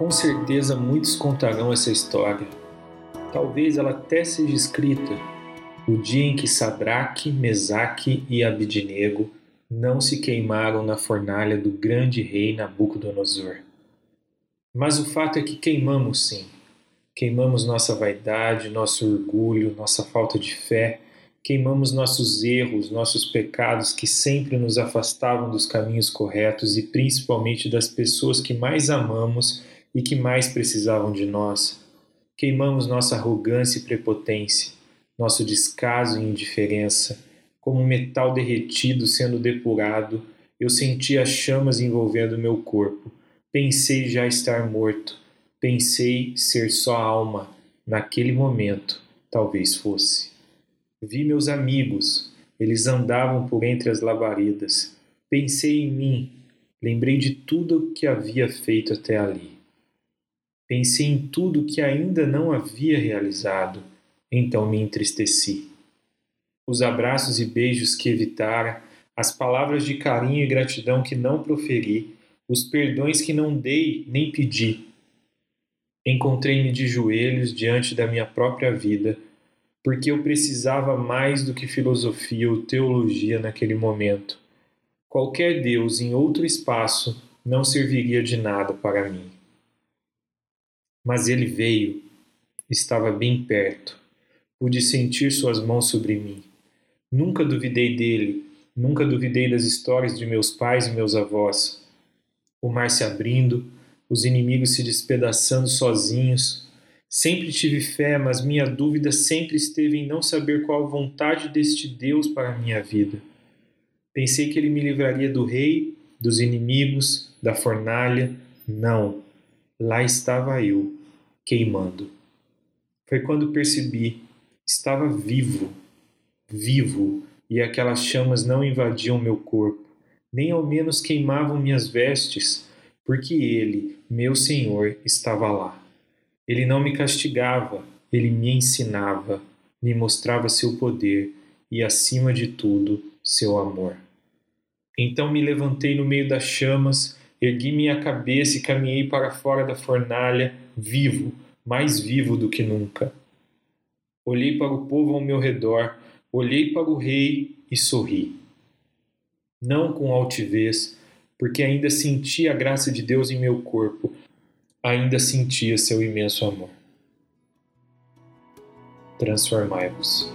Com certeza muitos contarão essa história. Talvez ela até seja escrita o dia em que Sadraque, Mesaque e Abidnego não se queimaram na fornalha do grande rei Nabucodonosor. Mas o fato é que queimamos sim. Queimamos nossa vaidade, nosso orgulho, nossa falta de fé, queimamos nossos erros, nossos pecados que sempre nos afastavam dos caminhos corretos e principalmente das pessoas que mais amamos e que mais precisavam de nós. Queimamos nossa arrogância e prepotência, nosso descaso e indiferença. Como metal derretido sendo depurado, eu senti as chamas envolvendo meu corpo. Pensei já estar morto. Pensei ser só alma. Naquele momento, talvez fosse. Vi meus amigos, eles andavam por entre as labaredas. Pensei em mim, lembrei de tudo o que havia feito até ali. Pensei em tudo que ainda não havia realizado, então me entristeci. Os abraços e beijos que evitara, as palavras de carinho e gratidão que não proferi, os perdões que não dei nem pedi. Encontrei-me de joelhos diante da minha própria vida, porque eu precisava mais do que filosofia ou teologia naquele momento. Qualquer Deus em outro espaço não serviria de nada para mim. Mas ele veio, estava bem perto. Pude sentir suas mãos sobre mim. Nunca duvidei dele, nunca duvidei das histórias de meus pais e meus avós. O mar se abrindo, os inimigos se despedaçando sozinhos. Sempre tive fé, mas minha dúvida sempre esteve em não saber qual a vontade deste Deus para a minha vida. Pensei que ele me livraria do rei, dos inimigos, da fornalha. Não lá estava eu, queimando. Foi quando percebi, estava vivo, vivo, e aquelas chamas não invadiam meu corpo, nem ao menos queimavam minhas vestes, porque ele, meu Senhor, estava lá. Ele não me castigava, ele me ensinava, me mostrava seu poder e, acima de tudo, seu amor. Então me levantei no meio das chamas Ergui minha cabeça e caminhei para fora da fornalha, vivo, mais vivo do que nunca. Olhei para o povo ao meu redor, olhei para o rei e sorri. Não com altivez, porque ainda sentia a graça de Deus em meu corpo, ainda sentia seu imenso amor. Transformai-vos.